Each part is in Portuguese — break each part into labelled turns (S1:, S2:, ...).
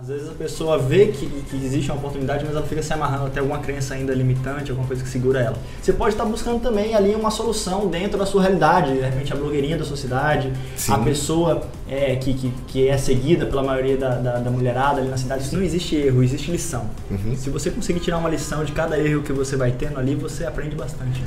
S1: Às vezes a pessoa vê que, que existe uma oportunidade, mas ela fica se amarrando até alguma crença ainda limitante, alguma coisa que segura ela. Você pode estar buscando também ali uma solução dentro da sua realidade, de repente a blogueirinha da sua cidade,
S2: Sim.
S1: a pessoa é, que, que, que é seguida pela maioria da, da, da mulherada ali na cidade. Isso não existe erro, existe lição.
S2: Uhum.
S1: Se você conseguir tirar uma lição de cada erro que você vai tendo ali, você aprende bastante.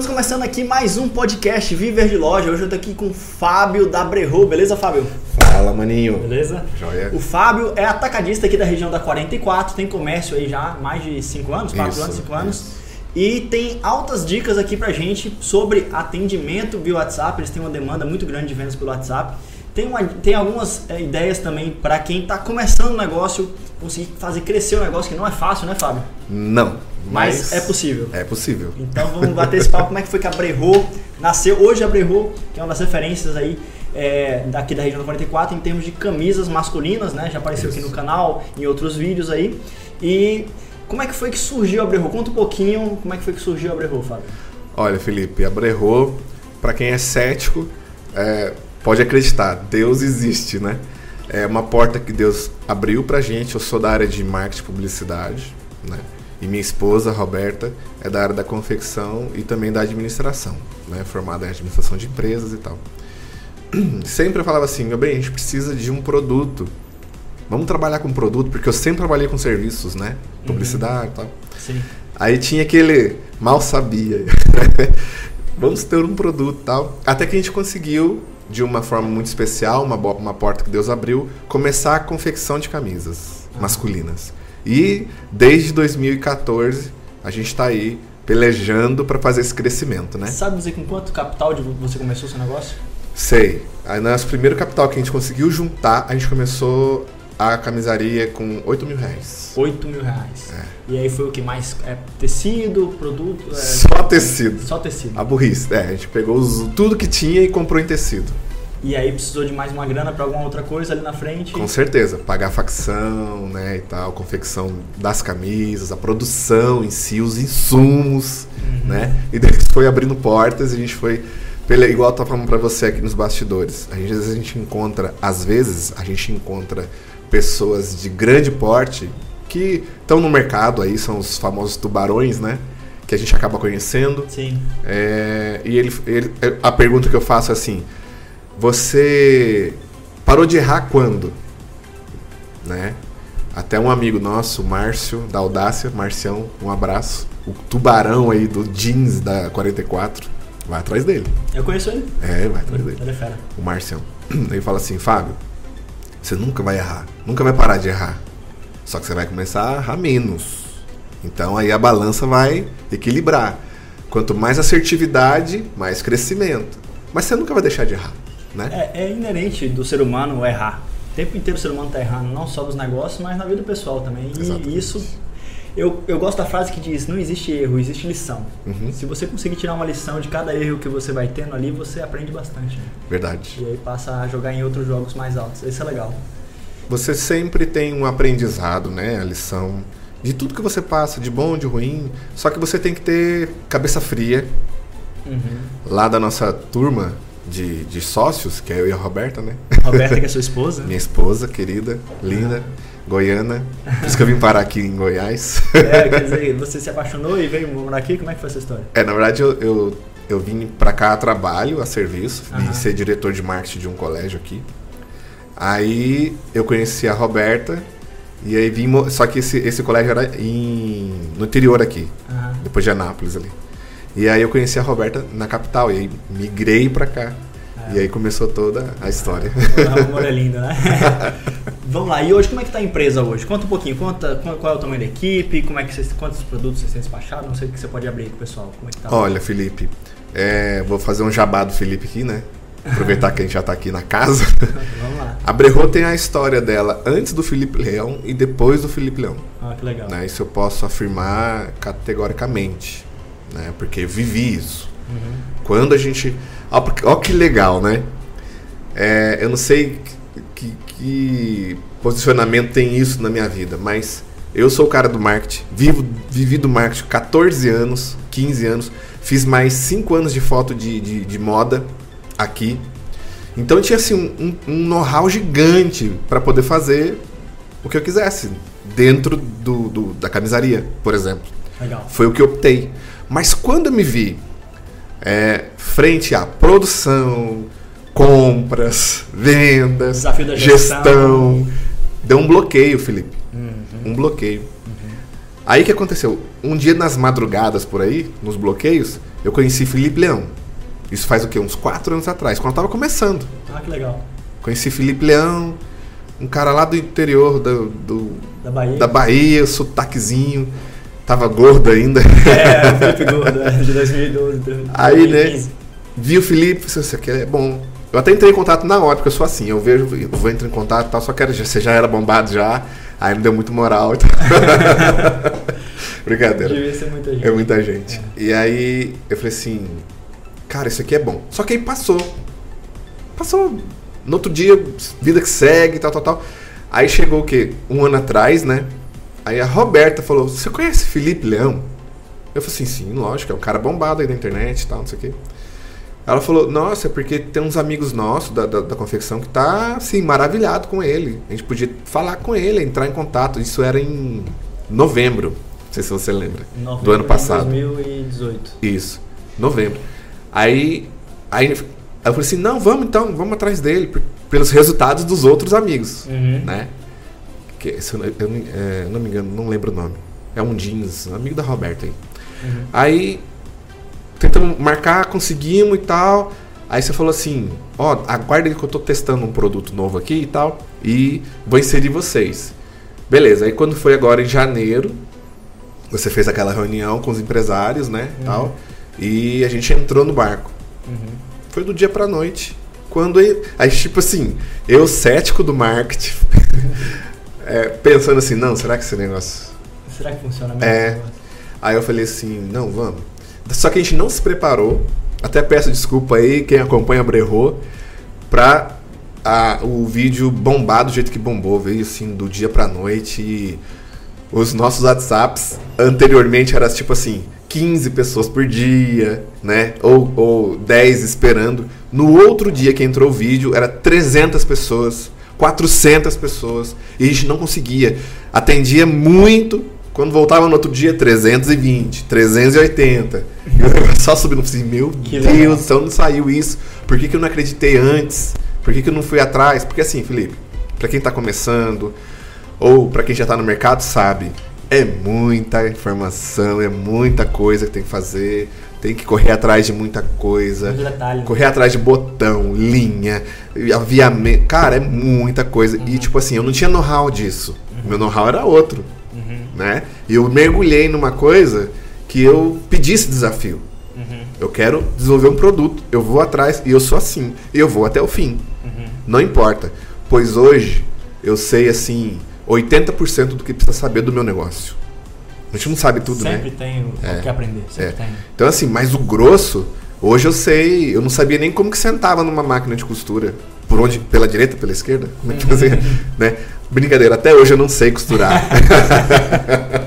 S1: Estamos começando aqui mais um podcast Viver de Loja. Hoje eu tô aqui com o Fábio da Brerro, beleza, Fábio?
S2: Fala, maninho.
S1: Beleza?
S2: Joia.
S1: O Fábio é atacadista aqui da região da 44, tem comércio aí já há mais de 5 anos, 4
S2: Isso,
S1: anos, 5 anos.
S2: isso.
S1: E tem altas dicas aqui pra gente sobre atendimento via WhatsApp. Eles têm uma demanda muito grande de vendas pelo WhatsApp. Tem, uma- tem algumas é, ideias também para quem está começando o negócio, conseguir fazer crescer o negócio, que não é fácil, né, Fábio?
S2: Não.
S1: Mas, é possível.
S2: É possível.
S1: Então vamos bater esse papo como é que foi que a Brerro nasceu. Hoje a Brerro, que é uma das referências aí é, daqui da região do 44 em termos de camisas masculinas, né? Já apareceu aqui
S2: Isso.
S1: no canal, em outros vídeos aí. E como é que foi que surgiu a Brerro? Conta um pouquinho como é que foi que surgiu a Brerro, Fábio.
S2: Olha, Felipe, a Brerro, pra quem é cético, é, pode acreditar, Deus existe, né? É uma porta que Deus abriu pra gente. Eu sou da área de marketing e publicidade, né? E minha esposa, Roberta, é da área da confecção e também da administração, né? Formada em administração de empresas e tal. Sempre eu falava assim, meu bem, a gente precisa de um produto. Vamos trabalhar com produto, porque eu sempre trabalhei com serviços, né? Publicidade e tal.
S1: Sim.
S2: Aí tinha aquele mal sabia. Vamos ter um produto tal. Até que a gente conseguiu, de uma forma muito especial, uma, uma porta que Deus abriu, começar a confecção de camisas
S1: Ah.
S2: masculinas. E desde 2014 a gente está aí pelejando para fazer esse crescimento, né?
S1: Sabe dizer com quanto capital você começou o seu negócio?
S2: Sei. Aí nosso primeiro capital que a gente conseguiu juntar, a gente começou a camisaria com 8 mil reais.
S1: 8 mil reais.
S2: É.
S1: E aí foi o que mais? É, tecido, produto? É,
S2: Só tecido.
S1: Só tecido.
S2: A burrice. É, a gente pegou os- tudo que tinha e comprou em tecido.
S1: E aí precisou de mais uma grana para alguma outra coisa ali na frente?
S2: Com certeza, pagar a facção, né, e tal, confecção das camisas, a produção em si, os insumos,
S1: Uhum.
S2: né? E depois foi abrindo portas e a gente foi pela igual eu tava falando para você aqui nos bastidores. A gente às vezes a gente encontra, às vezes a gente encontra pessoas de grande porte que estão no mercado aí, são os famosos tubarões, né? Que a gente acaba conhecendo.
S1: Sim.
S2: É, e ele, ele- a pergunta que eu faço é assim: você parou de errar quando? Né? Até um amigo nosso, Márcio, da Audácia, Marcião, um abraço. O tubarão aí do jeans da 44, vai atrás dele.
S1: Eu conheço ele.
S2: É, vai atrás dele.
S1: Ele é fera.
S2: O Marcião. Ele fala assim: Fábio, você nunca vai errar, nunca vai parar de errar. Só que você vai começar a errar menos. Então aí a balança vai equilibrar. Quanto mais assertividade, mais crescimento. Mas você nunca vai deixar de errar, né?
S1: É, é inerente do ser humano errar. O tempo inteiro o ser humano está errando, não só nos negócios, mas na vida pessoal também. E
S2: Exatamente.
S1: isso. Eu, eu gosto da frase que diz: não existe erro, existe lição.
S2: Uhum.
S1: Se você conseguir tirar uma lição de cada erro que você vai tendo ali, você aprende bastante. né?
S2: Verdade.
S1: E aí passa a jogar em outros jogos mais altos. Isso é legal.
S2: Você sempre tem um aprendizado, né? A lição de tudo que você passa, de bom, de ruim. Só que você tem que ter cabeça fria.
S1: Uhum.
S2: Lá da nossa turma de, de sócios, que é eu e a Roberta, né?
S1: Roberta, que é sua esposa.
S2: Minha esposa, querida, linda, goiana. Por isso que eu vim parar aqui em Goiás.
S1: É, quer dizer, você se apaixonou e veio morar aqui? Como é que foi essa história?
S2: É, na verdade, eu, eu, eu vim pra cá a trabalho, a serviço. Vim ser diretor de marketing de um colégio aqui. Aí eu conheci a Roberta. E aí vim. Só que esse, esse colégio era em, no interior aqui,
S1: Aham.
S2: depois de Anápolis ali. E aí eu conheci a Roberta na capital. E aí migrei pra cá. E aí começou toda a história.
S1: O amor é lindo, né? Vamos lá, e hoje como é que tá a empresa hoje? Conta um pouquinho, conta qual é o tamanho da equipe, como é que vocês, quantos produtos vocês têm despachado, não sei o que você pode abrir aí com o pessoal, como é que tá?
S2: Olha, Felipe, é, vou fazer um jabá do Felipe aqui, né? Aproveitar que a gente já tá aqui na casa.
S1: Vamos lá.
S2: A Brerro tem a história dela antes do Felipe Leão e depois do Felipe Leão.
S1: Ah, que legal.
S2: Né? Isso eu posso afirmar categoricamente, né? Porque eu vivi isso.
S1: Uhum.
S2: Quando a gente. Ó, que legal, né? É, eu não sei que, que posicionamento tem isso na minha vida, mas eu sou o cara do marketing, vivo, vivi do marketing 14 anos, 15 anos. Fiz mais 5 anos de foto de, de, de moda aqui. Então tinha assim, um, um, um know-how gigante para poder fazer o que eu quisesse dentro do, do, da camisaria, por exemplo.
S1: Legal.
S2: Foi o que eu optei. Mas quando eu me vi é, frente à produção, compras, vendas, gestão,
S1: gestão.
S2: deu um bloqueio, Felipe.
S1: Uhum.
S2: Um bloqueio. Aí o que aconteceu? Um dia nas madrugadas por aí, nos bloqueios, eu conheci Felipe Leão. Isso faz o quê? Uns quatro anos atrás, quando eu tava começando.
S1: Ah, que legal.
S2: Conheci Felipe Leão, um cara lá do interior do, do-
S1: Da Bahia.
S2: da Bahia, sotaquezinho. Tava gordo ainda.
S1: É, o Felipe Gordo, é, de 2012. de
S2: Aí, né?
S1: 2015.
S2: Vi o Felipe, isso aqui é bom. Eu até entrei em contato na hora, porque eu sou assim, eu vejo, eu vou entrar em contato e tal, só quero, você já era bombado já, aí não deu muito moral. Então... Brincadeira.
S1: Devia ser muita gente.
S2: É muita gente. E aí eu falei assim, cara, isso aqui é bom. Só que aí passou. Passou. No outro dia, vida que segue, tal, tal, tal. Aí chegou o quê? Um ano atrás, né? Aí a Roberta falou: Você conhece Felipe Leão? Eu falei assim: Sim, lógico, é um cara bombado aí na internet e tal, não sei o quê. Ela falou: Nossa, é porque tem uns amigos nossos da, da, da confecção que tá, assim, maravilhado com ele. A gente podia falar com ele, entrar em contato. Isso era em novembro. Não sei se você lembra.
S1: Em novembro
S2: do ano passado.
S1: 2018.
S2: Isso, novembro. Aí, aí eu falei assim, não, vamos então, vamos atrás dele, pelos resultados dos outros amigos,
S1: Uhum.
S2: né? Que, se eu, não- eu é, não me engano, não lembro o nome. É um jeans, amigo da Roberta aí.
S1: Uhum.
S2: Aí, tentamos marcar, conseguimos e tal. Aí você falou assim, ó, aguarda aí que eu tô testando um produto novo aqui e tal, e vou inserir vocês. Beleza, aí quando foi agora em janeiro, você fez aquela reunião com os empresários, né,
S1: Uhum.
S2: tal, e a gente entrou no barco.
S1: Uhum.
S2: Foi do dia pra noite. Quando aí tipo assim, eu cético do marketing, é, pensando assim, não, será que esse negócio
S1: Será que funciona mesmo?
S2: É. Aí eu falei assim, não, vamos. Só que a gente não se preparou. Até peço desculpa aí, quem acompanha a Brerro, pra a- o vídeo bombar do jeito que bombou. Veio assim, do dia pra noite. E os nossos WhatsApps anteriormente era tipo assim, 15 pessoas por dia, né? Ou, ou 10 esperando. No outro dia que entrou o vídeo, era 300 pessoas, 400 pessoas. E a gente não conseguia. Atendia muito. Quando voltava no outro dia, 320, 380. E o negócio só subindo. Eu assim, meu
S1: Que legal.
S2: Deus, então não saiu isso. Por que, que eu não acreditei antes? Por que, que eu não fui atrás? Porque assim, Felipe, pra quem tá começando, ou pra quem já tá no mercado, sabe, é muita informação, é muita coisa que tem que fazer, tem que correr atrás de muita coisa.
S1: Detalhe.
S2: Correr atrás de botão, linha, aviamento. Cara, é muita coisa. E tipo assim, eu não tinha know-how disso. Meu know-how era outro.
S1: Uhum.
S2: Né? E eu mergulhei numa coisa que eu pedi esse desafio.
S1: Uhum.
S2: Eu quero desenvolver um produto, eu vou atrás e eu sou assim. E eu vou até o fim.
S1: Uhum.
S2: Não importa. Pois hoje eu sei assim 80% do que precisa saber do meu negócio. A gente não sabe tudo, né?
S1: Sempre tem o
S2: É.
S1: que aprender. Sempre
S2: É.
S1: tem.
S2: Então, assim, mas o grosso, hoje eu sei, eu não sabia nem como que sentava numa máquina de costura. Por onde? Pela direita, pela esquerda? Como é que fazia? né? Brincadeira, até hoje eu não sei costurar.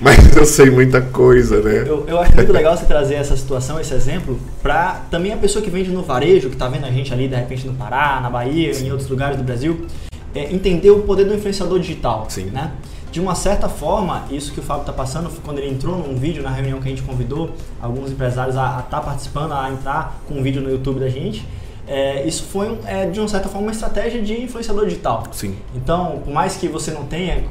S2: mas eu sei muita coisa, né?
S1: Eu, eu acho muito legal você trazer essa situação, esse exemplo, pra também a pessoa que vende no varejo, que tá vendo a gente ali de repente no Pará, na Bahia, em outros lugares do Brasil, é, entender o poder do influenciador digital.
S2: Sim.
S1: Né? De uma certa forma, isso que o Fábio está passando, quando ele entrou num vídeo, na reunião que a gente convidou alguns empresários a estar participando, a entrar com um vídeo no YouTube da gente, é, isso foi, é, de uma certa forma, uma estratégia de influenciador digital.
S2: Sim.
S1: Então, por mais que você não tenha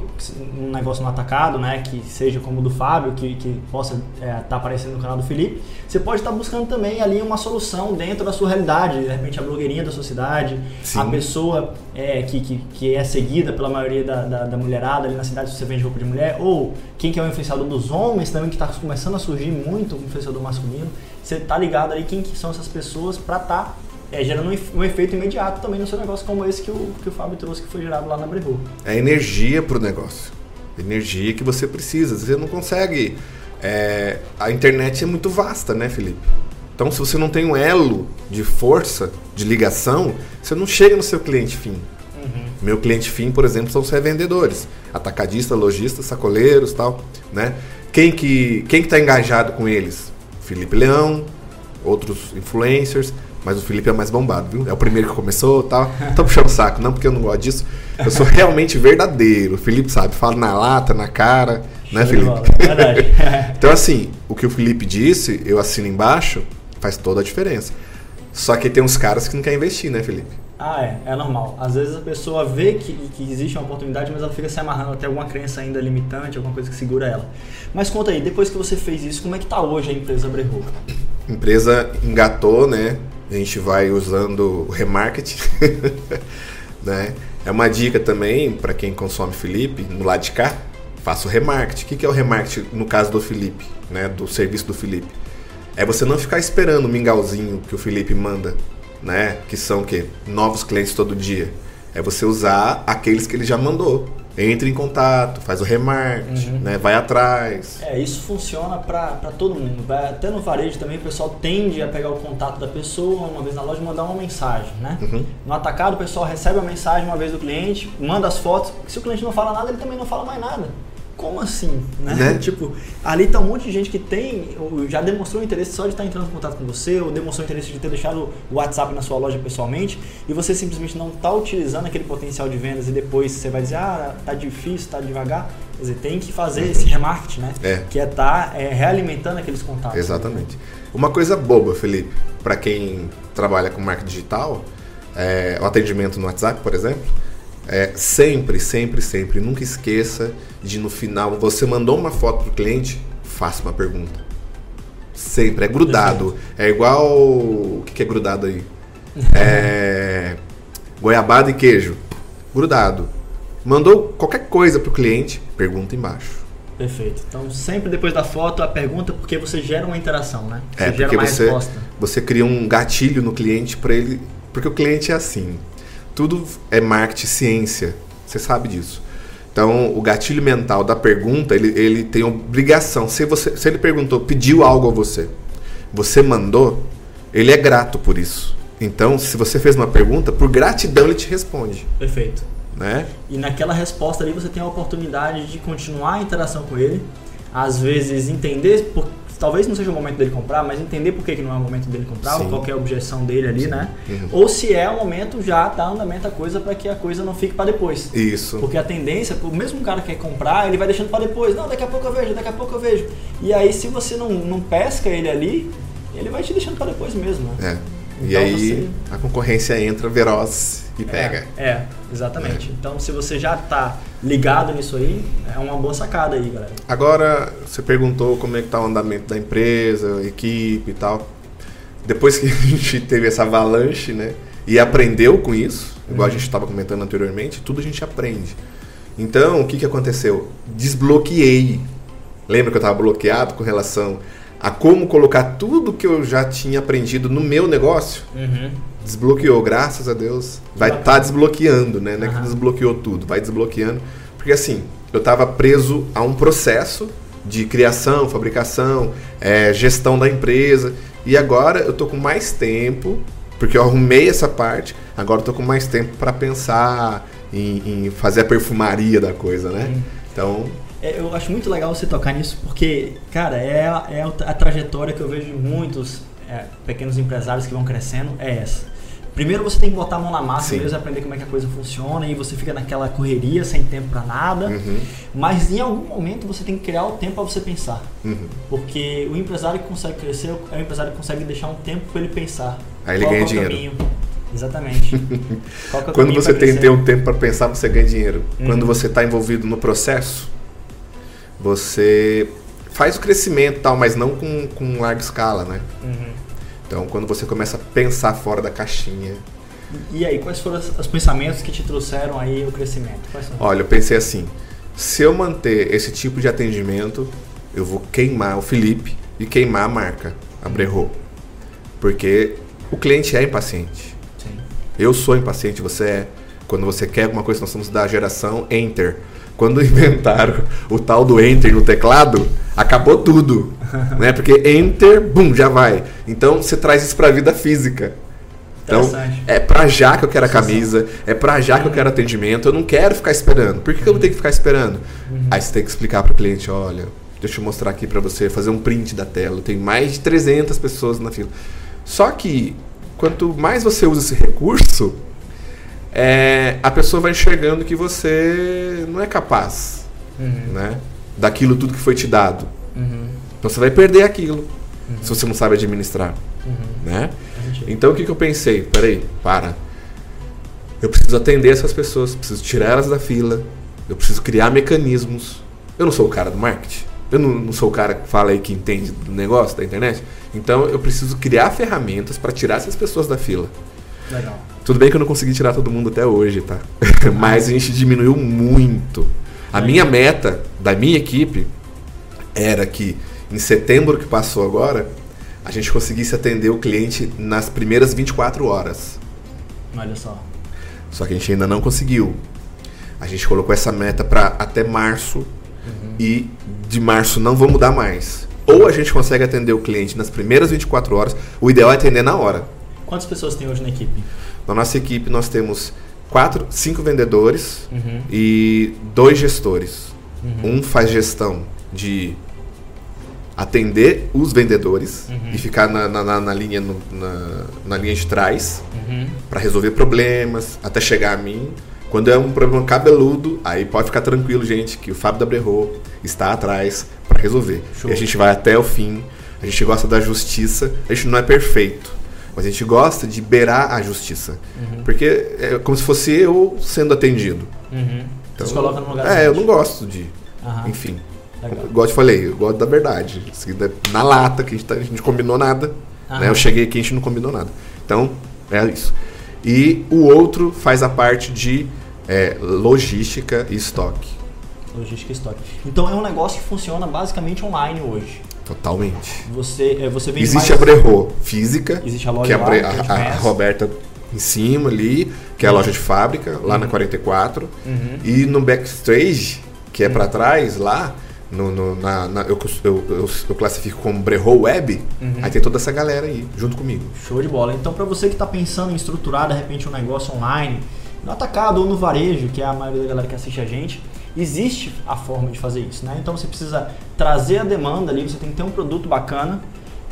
S1: um negócio no atacado, né, que seja como o do Fábio, que, que possa estar aparecendo no canal do Felipe, você pode estar buscando também ali uma solução dentro da sua realidade. De repente, a blogueirinha da sua cidade,
S2: Sim.
S1: a pessoa é, que, que, que é seguida pela maioria da, da, da mulherada ali na cidade, se você vende roupa de mulher, ou quem que é o influenciador dos homens também, que está começando a surgir muito o influenciador masculino. Você tá ligado aí quem que são essas pessoas para estar é, gerando um, efe- efeito imediato também no seu negócio, como esse que o, que o Fábio trouxe, que foi gerado lá na Brevo.
S2: É energia pro negócio. Energia que você precisa. Você não consegue. é, a internet é muito vasta, né, Felipe? Então, se você não tem um elo de força, de ligação, você não chega no seu cliente fim. Meu cliente fim, por exemplo, são os revendedores. Atacadistas, lojistas, sacoleiros tal, né? Quem que quem que tá engajado com eles? Felipe Leão, outros influencers, mas o Felipe é mais bombado, viu? É o primeiro que começou tal. Tô puxando o saco, não porque eu não gosto disso. Eu sou realmente verdadeiro. O Felipe sabe, fala na lata, na cara, né,
S1: Show
S2: Felipe?
S1: é verdade.
S2: Então, assim, o que o Felipe disse, eu assino embaixo, faz toda a diferença. Só que tem uns caras que não querem investir, né, Felipe?
S1: Ah, é, é normal. Às vezes a pessoa vê que, que existe uma oportunidade, mas ela fica se amarrando até alguma crença ainda limitante, alguma coisa que segura ela. Mas conta aí, depois que você fez isso, como é que tá hoje a empresa Brerro?
S2: Empresa engatou, né? A gente vai usando o remarketing, né? É uma dica também para quem consome Felipe, no lado de cá, faça o remarketing. O que que é o remarketing no caso do Felipe, né? Do serviço do Felipe? É você não ficar esperando o mingauzinho que o Felipe manda, né? Que são o quê? Novos clientes todo dia. É você usar aqueles que ele já mandou. Entre em contato, faz o remarketing,
S1: Uhum.
S2: né? Vai atrás.
S1: É, isso funciona pra todo mundo. Até no varejo também o pessoal tende a pegar o contato da pessoa uma vez na loja e mandar uma mensagem, né?
S2: Uhum.
S1: No atacado o pessoal recebe a mensagem uma vez do cliente, manda as fotos. Se o cliente não fala nada, ele também não fala mais nada. Como assim? Né?
S2: Né?
S1: Tipo, ali tá um monte de gente que tem, ou já demonstrou interesse só de estar entrando em contato com você, ou demonstrou interesse de ter deixado o WhatsApp na sua loja pessoalmente, e você simplesmente não tá utilizando aquele potencial de vendas e depois você vai dizer, ah, tá difícil, tá devagar. Quer dizer, tem que fazer esse remarketing, né?
S2: É.
S1: Que é estar realimentando aqueles contatos.
S2: Exatamente. Uma coisa boba, Felipe, para quem trabalha com marketing digital, é, o atendimento no WhatsApp, por exemplo, é, sempre, sempre, sempre, nunca esqueça de no final, você mandou uma foto pro cliente, faça uma pergunta. Sempre, é grudado. É igual. O que, que é grudado aí? É. Goiabada e queijo. Grudado. Mandou qualquer coisa pro cliente, pergunta embaixo.
S1: Perfeito. Então, sempre depois da foto, a pergunta, porque você gera uma interação, né? Você
S2: É,
S1: gera
S2: porque
S1: uma
S2: você,
S1: resposta.
S2: você cria um gatilho no cliente para ele. Porque o cliente é assim. Tudo é marketing ciência. Você sabe disso. Então, o gatilho mental da pergunta, ele, ele tem obrigação. Se, você, se ele perguntou, pediu algo a você, você mandou, ele é grato por isso. Então, se você fez uma pergunta, por gratidão ele te responde.
S1: Perfeito.
S2: Né?
S1: E naquela resposta ali você tem a oportunidade de continuar a interação com ele, às vezes entender, por, talvez não seja o momento dele comprar, mas entender por que, que não é o momento dele comprar, ou
S2: Sim.
S1: qual é a objeção dele ali, né?
S2: Uhum.
S1: Ou se é o momento já dar andamento a coisa para que a coisa não fique para depois.
S2: Isso.
S1: Porque a tendência, o mesmo cara que quer comprar, ele vai deixando para depois. Não, daqui a pouco eu vejo, daqui a pouco eu vejo. E aí, se você não, não pesca ele ali, ele vai te deixando para depois mesmo. Né?
S2: É. E
S1: Então
S2: aí
S1: você-
S2: a concorrência entra veroz e pega.
S1: É, é, exatamente. Então, se você já tá ligado nisso aí, é uma boa sacada aí, galera.
S2: Agora, você perguntou como é que tá o andamento da empresa, equipe e tal. Depois que a gente teve essa avalanche, né? E aprendeu com isso, igual a gente estava comentando anteriormente, tudo a gente aprende. Então, o que, que aconteceu? Desbloqueei. Lembra que eu estava bloqueado com relação a como colocar tudo que eu já tinha aprendido no meu negócio?
S1: Uhum.
S2: Desbloqueou, graças a Deus. Vai estar tá desbloqueando, né? Não é que desbloqueou tudo, vai desbloqueando. Porque assim, eu estava preso a um processo de criação, fabricação, eh, gestão da empresa. E agora eu tô com mais tempo, porque eu arrumei essa parte, agora eu tô com mais tempo para pensar em, em fazer a perfumaria da coisa, né?
S1: Uhum.
S2: Então,
S1: É, eu acho muito legal você tocar nisso, porque, cara, é, a- é a trajetória que eu vejo de muitos é, pequenos empresários que vão crescendo, é essa. Primeiro você tem que botar a mão na massa
S2: Sim.
S1: mesmo, aprender como é que a coisa funciona, e você fica naquela correria, sem tempo pra nada.
S2: uhum,
S1: Mas em algum momento você tem que criar o tempo para você pensar.
S2: uhum.
S1: Porque o empresário que consegue crescer é o empresário que consegue deixar um tempo para ele pensar.
S2: Aí ele ganha
S1: é o
S2: dinheiro.
S1: caminho. Exatamente. É
S2: Quando você tem ter um tempo para pensar, você ganha dinheiro.
S1: Uhum.
S2: Quando você está envolvido no processo, você faz o crescimento tal, mas não com, com larga escala, né?
S1: Uhum.
S2: Então, quando você começa a pensar fora da caixinha.
S1: E aí, quais foram os os pensamentos que te trouxeram aí o crescimento? Quais são?
S2: Olha, eu pensei assim: se eu manter esse tipo de atendimento, eu vou queimar o Felipe e queimar a marca, a Brerro. Porque o cliente é impaciente.
S1: Sim.
S2: Eu sou impaciente, você é. Quando você quer alguma coisa, nós somos da geração Enter. Quando inventaram o tal do Enter no teclado, acabou tudo. né? Porque Enter, bum, já vai. Então você traz isso pra vida física. Então, é pra já que eu quero a camisa, é pra já que eu quero atendimento, eu não quero ficar esperando. Por que, que eu vou ter que ficar esperando? Aí você tem que explicar pro cliente, olha, Deixa eu mostrar aqui para você, fazer um print da tela. Tem mais de 300 pessoas na fila. Só que quanto mais você usa esse recurso, é, a pessoa vai enxergando que você não é capaz, uhum. né? Daquilo tudo que foi te dado. Uhum. Então você vai perder aquilo uhum. se você não sabe administrar, uhum. né? Então o que, que eu pensei? Peraí, para. Eu preciso atender essas pessoas, preciso tirar elas da fila, eu preciso criar mecanismos. Eu não sou o cara do marketing. Eu não, não sou o cara que fala aí que entende do negócio da internet. Então eu preciso criar ferramentas para tirar essas pessoas da fila. Legal. Tudo bem que eu não consegui tirar todo mundo até hoje, tá? Mas a gente diminuiu muito. A minha meta da minha equipe era que em setembro que passou agora, a gente conseguisse atender o cliente nas primeiras 24 horas.
S1: Olha só.
S2: Só que a gente ainda não conseguiu. A gente colocou essa meta para até março uhum. e de março não vou mudar mais. Ou a gente consegue atender o cliente nas primeiras 24 horas, o ideal é atender na hora.
S1: Quantas pessoas tem hoje na equipe?
S2: Na nossa equipe nós temos quatro, cinco vendedores uhum. e dois gestores. Uhum. Um faz gestão de atender os vendedores uhum. e ficar na, na, na linha, no, na, na, linha de trás uhum. para resolver problemas até chegar a mim. Quando é um problema cabeludo, aí pode ficar tranquilo, gente, que o Fábio da Brerro está atrás para resolver. Show. E a gente vai até o fim. A gente gosta da justiça. A gente não é perfeito, mas a gente gosta de beirar a justiça. Uhum. Porque é como se fosse eu sendo atendido.
S1: Uhum. Então, Você coloca no lugar
S2: É, eu não gosto de. Enfim. Legal. Igual eu te falei, eu gosto da verdade. Na lata, que a gente, tá, a gente não combinou nada. Né? Eu cheguei aqui e a gente não combinou nada. Então, é isso. E o outro faz a parte de é, logística e estoque.
S1: Logística e estoque. Então é um negócio que funciona basicamente online hoje.
S2: Totalmente.
S1: Você, é, você
S2: Existe mais... a Brerro física.
S1: Existe a loja
S2: que é
S1: a,
S2: lá, a, a, Roberta em cima ali, que é a loja de fábrica, lá uhum. na 44. Uhum. E no backstage, que é uhum. para trás, lá, no, no na, na, eu, eu, eu, eu, classifico como Brerro Web, uhum. aí tem toda essa galera aí, junto comigo.
S1: Show de bola. Então, para você que está pensando em estruturar, de repente, um negócio online, no atacado ou no varejo, que é a maioria da galera que assiste a gente, existe a forma de fazer isso, né? Então, você precisa trazer a demanda ali, você tem que ter um produto bacana,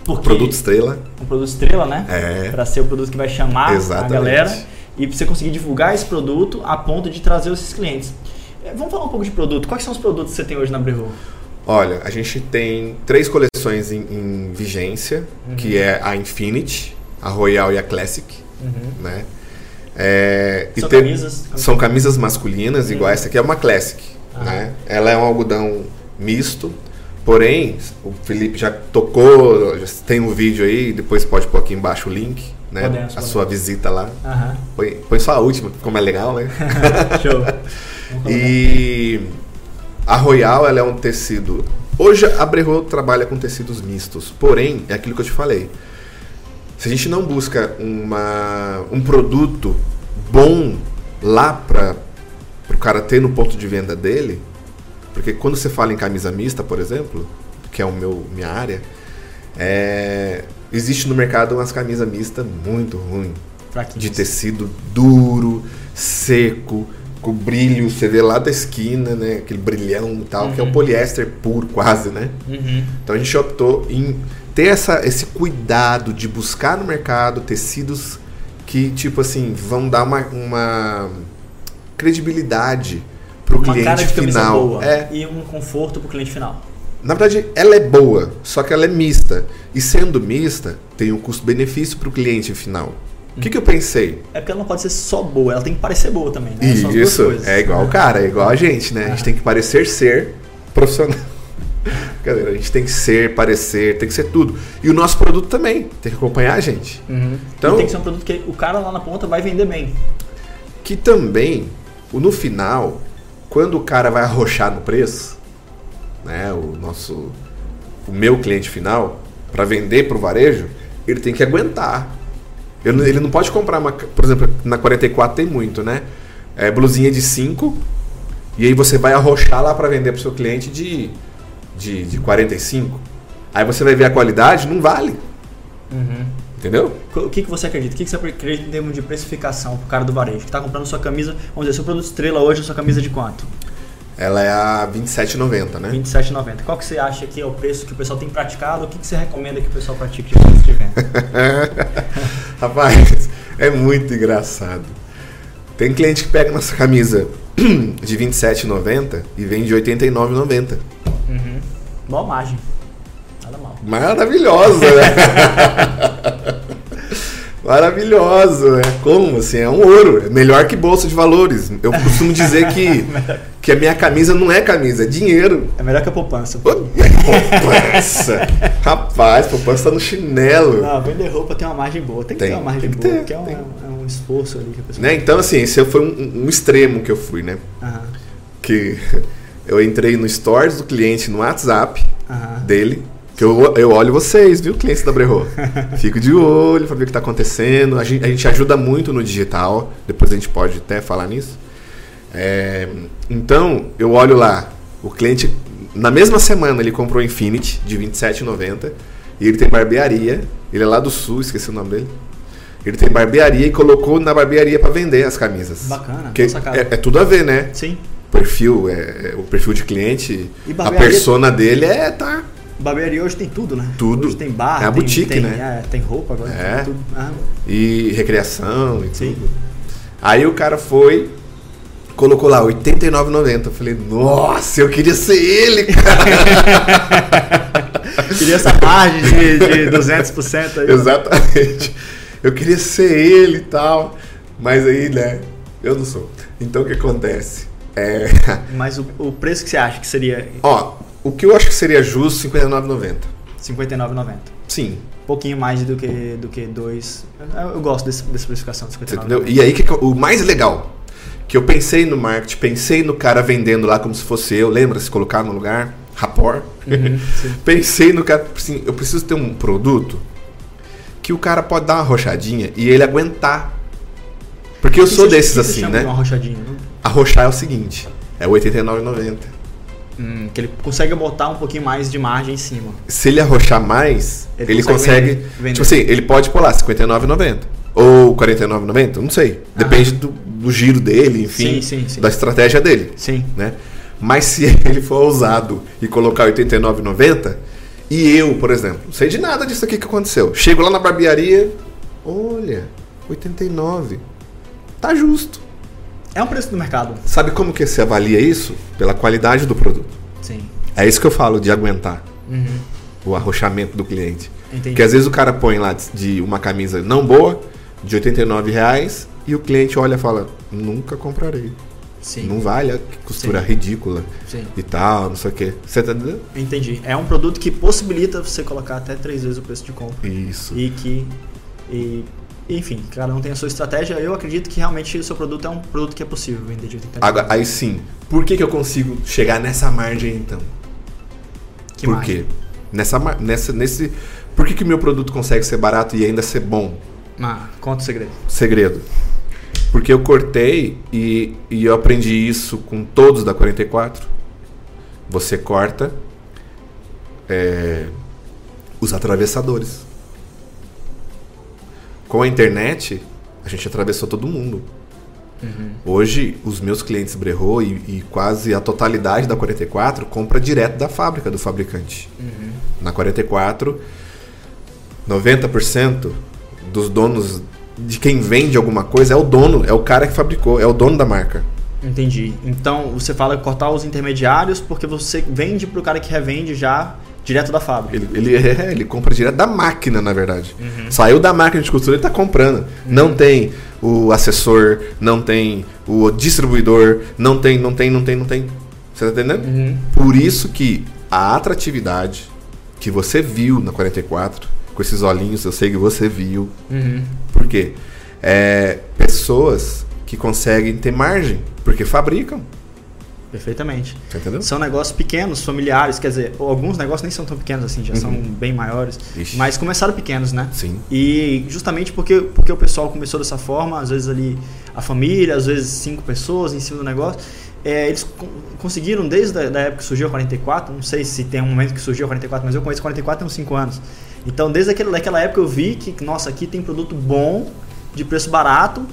S2: porque produto estrela.
S1: Um produto estrela, né?
S2: É.
S1: Para ser o produto que vai chamar Exatamente. a galera e para você conseguir divulgar esse produto a ponto de trazer esses clientes. É, vamos falar um pouco de produto. Quais são os produtos que você tem hoje na Brevô?
S2: Olha, a gente tem três coleções em, em vigência, uhum. que é a Infinity, a Royal e a Classic, uhum. né?
S1: É, são, tem, camisas,
S2: são camisas masculinas, igual uhum. essa aqui é uma Classic, né? Ela é um algodão misto, porém, o Felipe já tocou, já tem um vídeo aí, depois pode pôr aqui embaixo o link, né? Podemos, a podemos. sua visita lá. Põe, põe só a última, ficou mais legal, né?
S1: Show.
S2: E a Royal ela é um tecido. Hoje a Brerro trabalha com tecidos mistos, porém é aquilo que eu te falei. Se a gente não busca uma, um produto bom lá para o cara ter no ponto de venda dele, porque quando você fala em camisa mista, por exemplo, que é o meu minha área, é, existe no mercado umas camisas mistas muito ruim, de tecido duro, seco, com brilho, você vê lá da esquina, né? Aquele brilhão e tal, uhum. que é o uhum. poliéster puro, quase, né? Uhum. Então a gente optou em ter essa, esse cuidado de buscar no mercado tecidos que, tipo assim, vão dar uma, uma credibilidade para o cliente final.
S1: Boa é. E um conforto para o cliente final.
S2: Na verdade, ela é boa, só que ela é mista. E sendo mista, tem um custo-benefício para o cliente final. O que, que eu pensei?
S1: É porque ela não pode ser só boa, ela tem que parecer boa também, né?
S2: Isso, é igual o cara, é igual a gente, né? A gente tem que parecer ser profissional. Galera, a gente tem que ser, parecer, tem que ser tudo. E o nosso produto também, tem que acompanhar a gente.
S1: Uhum. Então, e tem que ser um produto que o cara lá na ponta vai vender bem.
S2: Que também, no final, quando o cara vai arrochar no preço, né, o nosso, o meu cliente final, para vender para o varejo, ele tem que aguentar. Ele não pode comprar uma. Por exemplo, na 44 tem muito, né? É, blusinha de 5. E aí você vai arrochar lá para vender para o seu cliente de, de, de 45. Aí você vai ver a qualidade, não vale. Uhum. Entendeu?
S1: O que, que você acredita? O que, que você acredita em termos de precificação pro cara do varejo? Que está comprando sua camisa, vamos dizer, seu produto estrela hoje, sua camisa de quanto?
S2: Ela é a 27,90, né?
S1: 27,90. Qual que você acha que é o preço que o pessoal tem praticado? O que, que você recomenda que o pessoal pratique de preço de venda?
S2: Rapaz, é muito engraçado. Tem cliente que pega nossa camisa de 27,90 e vende 89,90.
S1: Uhum. Boa margem.
S2: Maravilhosa, né? Maravilhoso, né? Como assim? É um ouro. É melhor que bolsa de valores. Eu costumo dizer que, que a minha camisa não é camisa, é dinheiro.
S1: É melhor que a poupança.
S2: É poupança. Rapaz, poupança tá no chinelo.
S1: Não, vender roupa tem uma margem boa. Tem que
S2: Tem,
S1: ter uma margem
S2: tem que
S1: boa,
S2: ter,
S1: que é um, é um esforço ali que a pessoa.
S2: Né? Então, assim, esse foi um, um extremo que eu fui, né?
S1: Aham.
S2: Que eu entrei no stories do cliente no WhatsApp
S1: Aham.
S2: dele. Que eu, eu olho vocês, viu, clientes da Brerro? Fico de olho pra ver o que tá acontecendo. A gente, a gente ajuda muito no digital. Depois a gente pode até falar nisso. É, então, eu olho lá. O cliente, na mesma semana, ele comprou Infinity de R$ 27,90. E ele tem barbearia. Ele é lá do sul, esqueci o nome dele. Ele tem barbearia e colocou na barbearia pra vender as camisas.
S1: Bacana,
S2: é, é tudo a ver, né?
S1: Sim.
S2: perfil, é, é, o perfil de cliente, a persona dele é tá.
S1: Barbearia hoje tem tudo, né?
S2: Tudo.
S1: Hoje tem bar,
S2: É a
S1: tem,
S2: boutique,
S1: tem,
S2: né?
S1: é, tem roupa agora,
S2: É.
S1: tem tudo. Ah,
S2: E recreação e
S1: Sim.
S2: tudo. Aí o cara foi, colocou lá 89,90. Eu falei, nossa, eu queria ser ele, cara.
S1: queria essa margem de, de 200% aí.
S2: Exatamente. Eu queria ser ele e tal. Mas aí, né, eu não sou. Então o que acontece? É,
S1: Mas o, o preço que você acha que seria
S2: ó, o que eu acho que seria justo, 59,90.
S1: R$ 59,90?
S2: Sim,
S1: Um pouquinho mais do que do que dois. Eu, eu gosto desse, dessa precificação de
S2: Você
S1: 59.
S2: entendeu? E aí, que que o mais legal, que eu pensei no marketing, pensei no cara vendendo lá como se fosse eu, lembra? Se colocar no lugar, rapor.
S1: Uhum,
S2: pensei no cara, assim, eu preciso ter um produto que o cara pode dar uma rochadinha e ele aguentar. Porque eu
S1: que
S2: sou
S1: você-
S2: desses
S1: que
S2: assim, né?
S1: Uma rochadinha. né?
S2: Arrochar é o seguinte, é R$ 89,90.
S1: Hum, que ele consegue botar um pouquinho mais de margem em cima.
S2: Se ele arrochar mais,
S1: Ele
S2: ele,
S1: consegue
S2: consegue.
S1: vender-.
S2: Tipo assim, ele pode pôr lá R$ 59,90. Ou R$ 49,90, não sei. Depende do, do giro dele, enfim.
S1: Sim, sim, sim.
S2: Da estratégia dele.
S1: Sim.
S2: né? Mas se ele for ousado e colocar R$ 89,90, e eu, por exemplo, não sei de nada disso aqui que aconteceu. Chego lá na barbearia, olha, 89. Tá justo.
S1: É um preço do mercado.
S2: Sabe como que você avalia isso? Pela qualidade do produto.
S1: Sim.
S2: É isso que eu falo de aguentar
S1: Uhum.
S2: o arrochamento do cliente.
S1: Entendi.
S2: Porque às vezes o cara põe lá de uma camisa não boa, de 89 reais, e o cliente olha e fala, nunca comprarei.
S1: Sim.
S2: Não vale, que costura
S1: Sim.
S2: ridícula
S1: Sim.
S2: e tal, não sei o quê. Você tá entendendo?
S1: Entendi. É um produto que possibilita você colocar até três vezes o preço de compra.
S2: Isso.
S1: E que. E, enfim, cada um tem a sua estratégia. Eu acredito que realmente o seu produto é um produto que é possível vender de 80
S2: Agora, aí sim, por que, que eu consigo chegar nessa margem então?
S1: Que
S2: por
S1: margem?
S2: quê? Nessa, nessa, nesse, por que, que o meu produto consegue ser barato e ainda ser bom?
S1: Ah, conta o segredo.
S2: Segredo. Porque eu cortei e, e eu aprendi isso com todos da 44. Você corta é, os atravessadores. Com a internet, a gente atravessou todo mundo. Hoje, os meus clientes Brerro e, e quase a totalidade da 44 compra direto da fábrica do fabricante. Na 44, 90% dos donos de quem vende alguma coisa é o dono, é o cara que fabricou, é o dono da marca.
S1: Entendi. Então você fala cortar os intermediários porque você vende pro cara que revende já direto da fábrica.
S2: Ele, ele, é, ele compra direto da máquina, na verdade. Saiu da máquina de costura, ele está comprando. Não tem o assessor, não tem o distribuidor, não tem, não tem, não tem, não tem. Você tá entendendo?
S1: Uhum.
S2: Por isso que a atratividade que você viu na 44, com esses olhinhos, eu sei que você viu.
S1: Uhum.
S2: Por quê? É, pessoas que conseguem ter margem, porque fabricam.
S1: Perfeitamente.
S2: Você entendeu?
S1: São negócios pequenos, familiares, quer dizer, alguns negócios nem são tão pequenos assim, já são bem maiores,
S2: Uhum. Ixi.
S1: mas começaram pequenos, né?
S2: Sim.
S1: E justamente porque, porque o pessoal começou dessa forma, às vezes ali a família, às vezes cinco pessoas em cima do negócio, é, eles con- conseguiram desde a da época que surgiu a 44, não sei se tem um momento que surgiu a 44, mas eu conheço a 44 há uns 5 anos. Então desde aquele, daquela época eu vi que, nossa, aqui tem produto bom, de preço barato,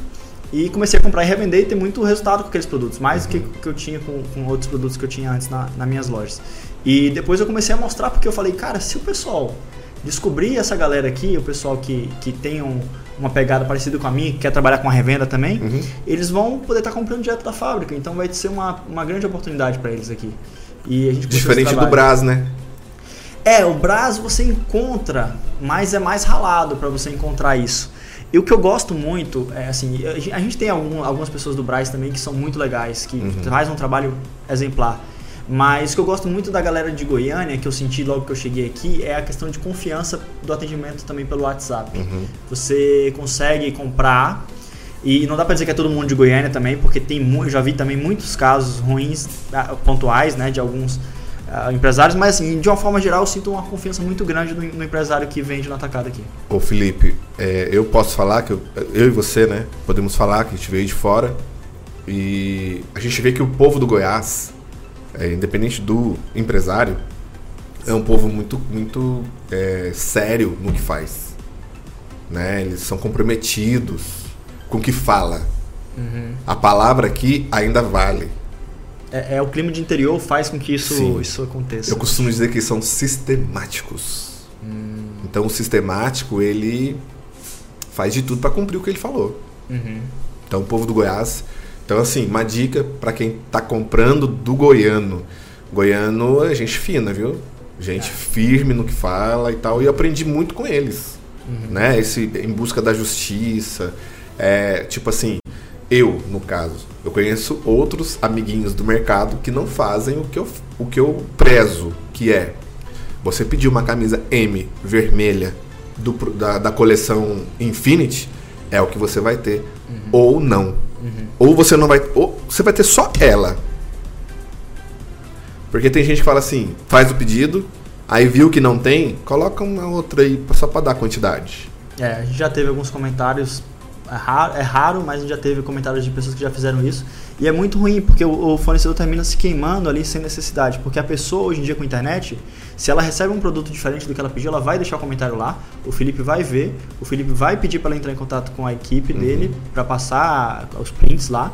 S1: E comecei a comprar e revender e ter muito resultado com aqueles produtos, mais do que, que eu tinha com, com outros produtos que eu tinha antes na, nas minhas lojas. E depois eu comecei a mostrar porque eu falei, cara, se o pessoal descobrir essa galera aqui, o pessoal que, que tem um, uma pegada parecida com a minha, que quer trabalhar com a revenda também,
S2: Uhum.
S1: eles vão poder estar comprando direto da fábrica. Então vai ser uma, uma grande oportunidade para eles aqui. E a gente
S2: Diferente do. Brás, né?
S1: É, o Brás você encontra, mas é mais ralado para você encontrar isso. E o que eu gosto muito é assim, a gen- a gente tem algum- algumas pessoas do Brás também que são muito legais, que
S2: Uhum.
S1: fazem um trabalho exemplar. Mas o que eu gosto muito da galera de Goiânia, que eu senti logo que eu cheguei aqui, é a questão de confiança do atendimento também pelo WhatsApp.
S2: Uhum.
S1: Você consegue comprar e não dá pra dizer que é todo mundo de Goiânia também, porque tem eu já vi também muitos casos ruins ah, pontuais, né, de alguns ah, empresários, mas assim, de uma forma geral eu sinto uma confiança muito grande no, no empresário que vende no atacado aqui.
S2: Ô Felipe, é, eu posso falar que eu, eu e você, né? Podemos falar que a gente veio de fora e a gente vê que o povo do Goiás, é, independente do empresário, é um povo muito, muito é, sério no que faz. Né? Eles são comprometidos com o que fala. A palavra aqui ainda vale.
S1: É, é o clima de interior faz com que isso,
S2: Sim.
S1: isso aconteça.
S2: Eu costumo dizer que são sistemáticos. Então o sistemático, ele faz de tudo para cumprir o que ele falou.
S1: Uhum.
S2: Então o povo do Goiás. Então assim, uma dica para quem tá comprando do goiano. Goiano é gente fina, viu? Gente firme no que fala e tal. E eu aprendi muito com eles. Né? Esse em busca da justiça. É, tipo assim, eu, no caso, eu conheço outros amiguinhos do mercado que não fazem o que eu, o que eu prezo, que é você pedir uma camisa M vermelha do da, da coleção Infinity, é o que você vai ter. Ou não. Ou você não vai. Ou você vai ter só ela. Porque tem gente que fala assim, faz o pedido, aí viu que não tem, coloca uma outra aí só pra dar quantidade.
S1: É, a gente já teve alguns comentários, é raro, é raro, mas a gente já teve comentários de pessoas que já fizeram isso. E é muito ruim, porque o, o fornecedor termina se queimando ali sem necessidade. Porque a pessoa, hoje em dia com a internet, se ela recebe um produto diferente do que ela pediu, ela vai deixar o comentário lá, o Felipe vai ver, o Felipe vai pedir para ela entrar em contato com a equipe dele para passar os prints lá.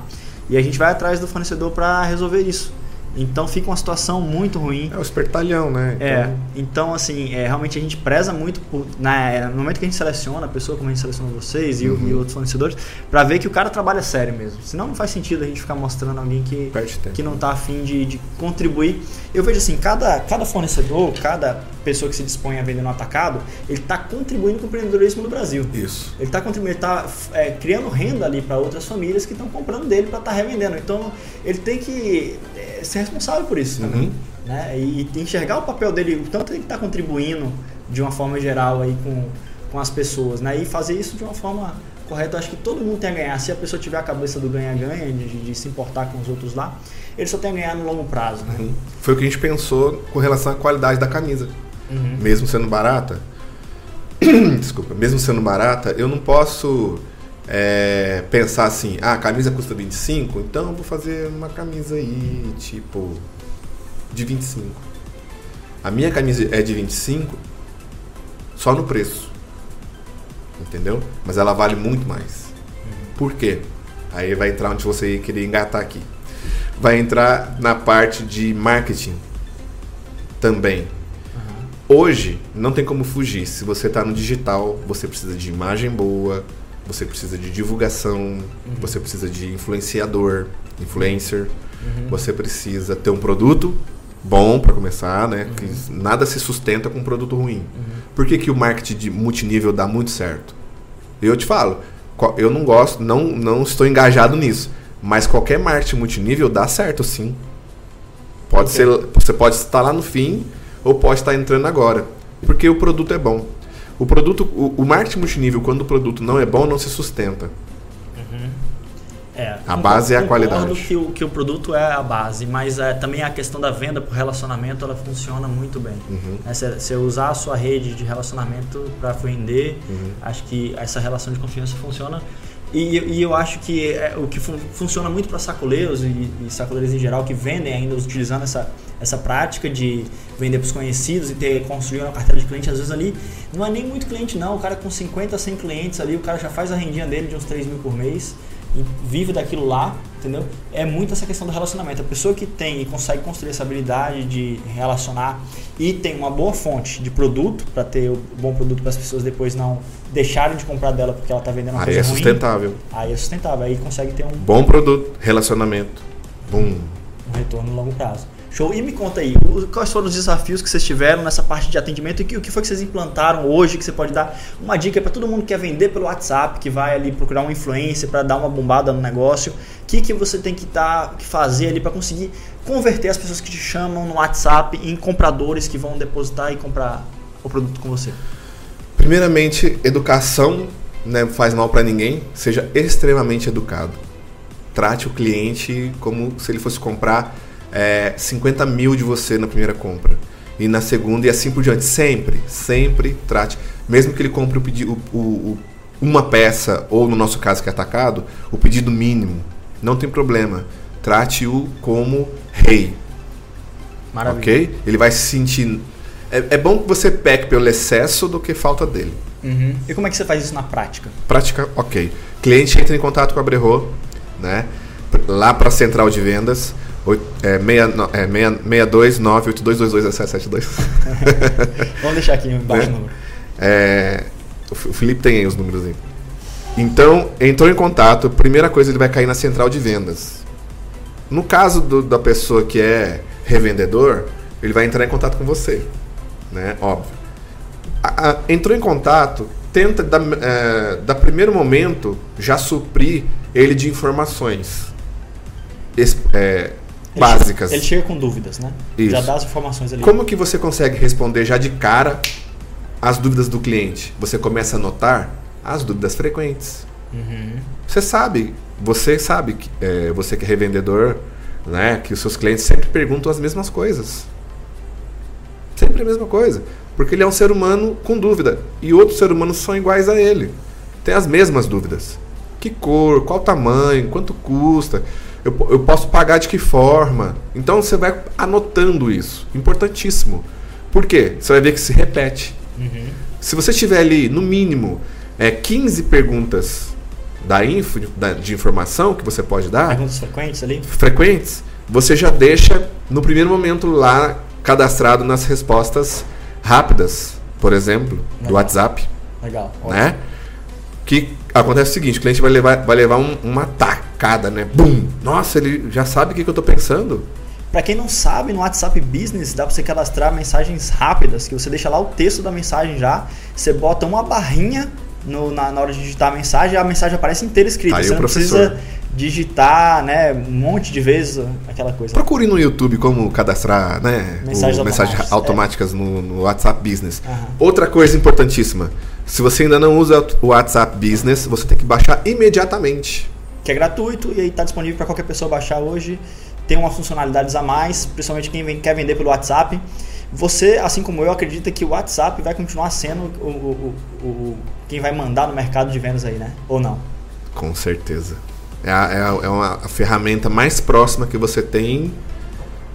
S1: E a gente vai atrás do fornecedor para resolver isso. Então fica uma situação muito ruim.
S2: É o espertalhão, né?
S1: É, então assim, é, realmente a gente preza muito por, né, no momento que a gente seleciona a pessoa, como a gente seleciona vocês e, o- e outros fornecedores, pra ver que o cara trabalha sério mesmo. Senão não faz sentido a gente ficar mostrando alguém que,
S2: tempo.
S1: que não tá afim de, de contribuir. Eu vejo assim, cada, cada fornecedor, cada pessoa que se dispõe a vender no atacado, ele tá contribuindo com o empreendedorismo do Brasil.
S2: Isso.
S1: Ele está contribuindo, ele tá é, criando renda ali para outras famílias que estão comprando dele para estar revendendo. Então ele tem que é, ser responsável por isso também.
S2: Uhum.
S1: Né? E, e enxergar o papel dele, o tanto ele está contribuindo de uma forma geral aí com, com as pessoas. Né? E fazer isso de uma forma correta. Eu acho que todo mundo tem a ganhar. Se a pessoa tiver a cabeça do ganha-ganha, de, de- de se importar com os outros lá, ele só tem a ganhar no longo prazo. Né?
S2: Uhum. Foi o que a gente pensou com relação à qualidade da camisa.
S1: Uhum.
S2: Mesmo sendo barata. Desculpa, mesmo sendo barata, eu não posso é, pensar assim, ah, a camisa custa 25, então eu vou fazer uma camisa aí, tipo, de 25. A minha camisa é de 25 só no preço. Entendeu? Mas ela vale muito mais. Por quê? Aí vai entrar onde você queria engatar aqui. Vai entrar na parte de marketing também. Hoje não tem como fugir. Se você está no digital, você precisa de imagem boa, você precisa de divulgação, você precisa de influenciador, influencer, você precisa ter um produto bom para começar, né? Que nada se sustenta com um produto ruim. Por que, que o marketing de multinível dá muito certo? Eu te falo, eu não gosto, não, não estou engajado nisso. Mas qualquer marketing multinível dá certo, sim. Pode
S1: Ok.
S2: ser, você pode estar lá no fim ou pode estar entrando agora, porque o produto é bom. O produto, o, o marketing multinível, quando o produto não é bom, não se sustenta.
S1: É,
S2: A base é a qualidade.
S1: que o, que o produto é a base, mas é, também a questão da venda por relacionamento ela funciona muito bem.
S2: Uhum.
S1: Né, Você você usar a sua rede de relacionamento para vender,
S2: Uhum.
S1: acho que essa relação de confiança funciona. E, e eu acho que é, o que fun- funciona muito para sacoleiros e, e sacoleiros em geral que vendem ainda utilizando essa, essa prática de vender para os conhecidos e ter construído uma carteira de cliente, às vezes ali não é nem muito cliente não, o cara com 50, 100 clientes ali, o cara já faz a rendinha dele de uns 3 mil por mês e vive daquilo lá, entendeu? É muito essa questão do relacionamento. A pessoa que tem e consegue construir essa habilidade de relacionar e tem uma boa fonte de produto para ter o bom produto para as pessoas depois não deixarem de comprar dela porque ela está vendendo uma
S2: Aí
S1: coisa
S2: é
S1: ruim.
S2: sustentável.
S1: Aí é sustentável, aí consegue ter um,
S2: Bom produto, relacionamento. Bum.
S1: um retorno no longo prazo. Show. E me conta aí, quais foram os desafios que vocês tiveram nessa parte de atendimento e o que foi que vocês implantaram hoje que você pode dar uma dica para todo mundo que quer vender pelo WhatsApp, que vai ali procurar um influencer para dar uma bombada no negócio. O que, que você tem que, tá, que fazer ali para conseguir converter as pessoas que te chamam no WhatsApp em compradores que vão depositar e comprar o produto com você?
S2: Primeiramente, educação né, faz mal para ninguém. Seja extremamente educado. Trate o cliente como se ele fosse comprar é, 50 mil de você na primeira compra. E na segunda e assim por diante. Sempre, sempre trate. Mesmo que ele compre o pedi- o- o- o- uma peça, ou no nosso caso que é atacado, o pedido mínimo. Não tem problema. Trate-o como rei.
S1: Maravilha.
S2: Ok? Ele vai se sentir. É, é bom que você peque pelo excesso do que falta dele.
S1: Uhum. E como é que você faz isso na prática?
S2: Prática, ok. Cliente entra em contato com a Brerô, né? Lá para a central de vendas, oito- é, meia, no- é, meia, 62 98222 1772.
S1: Vamos deixar aqui embaixo o
S2: Né?
S1: número.
S2: É, o o Felipe tem aí os números aí. Então, entrou em contato, primeira coisa, ele vai cair na central de vendas. No caso do- da pessoa que é revendedor, ele vai entrar em contato com você, né? Óbvio. A- a- entrou em contato, tenta, da, é, da primeiro momento, já suprir ele de informações es- é,
S1: Ele
S2: básicas.
S1: chega- Ele chega com dúvidas, né?
S2: Isso.
S1: Já dá as informações ali.
S2: Como que você consegue responder já de cara as dúvidas do cliente? Você começa a notar as dúvidas frequentes.
S1: Uhum.
S2: Você sabe, você sabe, que, é, você que é revendedor, né, que os seus clientes sempre perguntam as mesmas coisas. Sempre a mesma coisa. Porque ele é um ser humano com dúvida. E outros seres humanos são iguais a ele. Tem as mesmas dúvidas. Que cor, qual tamanho, quanto custa, eu, eu posso pagar de que forma. Então você vai anotando isso. Importantíssimo. Por quê? Você vai ver que se repete.
S1: Uhum.
S2: Se você tiver ali, no mínimo, é, 15 perguntas da info, da- de informação que você pode dar,
S1: Perguntas frequentes ali?
S2: frequentes, você já deixa no primeiro momento lá cadastrado nas respostas rápidas, por exemplo, do
S1: Legal.
S2: WhatsApp,
S1: Legal.
S2: né? Que acontece o seguinte, o cliente vai levar, vai levar um- uma tacada, né? Bum! Nossa, ele já sabe o que, que eu tô pensando.
S1: Pra quem não sabe, no WhatsApp Business dá pra você cadastrar mensagens rápidas, que você deixa lá o texto da mensagem já, você bota uma barrinha no- na, na hora de digitar a mensagem, a mensagem aparece inteira escrita.
S2: Tá aí
S1: você
S2: o
S1: não
S2: professor.
S1: precisa digitar, né, um monte de vezes aquela coisa.
S2: Procure no YouTube como cadastrar né,
S1: Mensagens
S2: o-
S1: automáticas,
S2: automáticas no, no WhatsApp Business.
S1: Aham.
S2: Outra coisa importantíssima: se você ainda não usa o WhatsApp Business, você tem que baixar imediatamente.
S1: que é gratuito e aí está disponível para qualquer pessoa baixar hoje. Tem umas funcionalidades a mais, principalmente quem quer vender pelo WhatsApp. Você, assim como eu, acredita que o WhatsApp vai continuar sendo o, o- o- o- quem vai mandar no mercado de vendas aí, né? Ou não?
S2: Com certeza. É, a, é, a- é uma a ferramenta mais próxima que você tem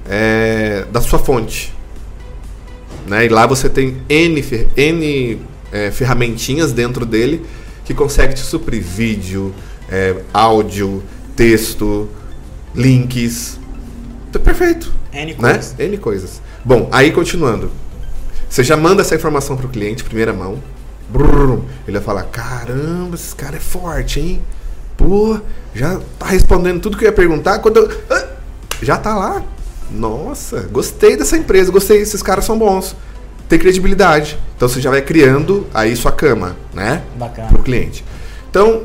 S2: é, da sua fonte. Né? E lá você tem N, fer- N é, ferramentinhas dentro dele que consegue te suprir vídeo, é, áudio, texto, links. Tá perfeito.
S1: N
S2: né?
S1: coisas.
S2: N coisas. Bom, aí continuando. Você já manda essa informação pro cliente, primeira mão. Brrr, ele vai falar: caramba, esse cara é forte, hein? Pô, já tá respondendo tudo que eu ia perguntar. Quando eu- Ah, já tá lá. Nossa, gostei dessa empresa, gostei, esses caras são bons. Tem credibilidade. Então você já vai criando aí sua cama, né?
S1: Bacana.
S2: para o cliente. Então,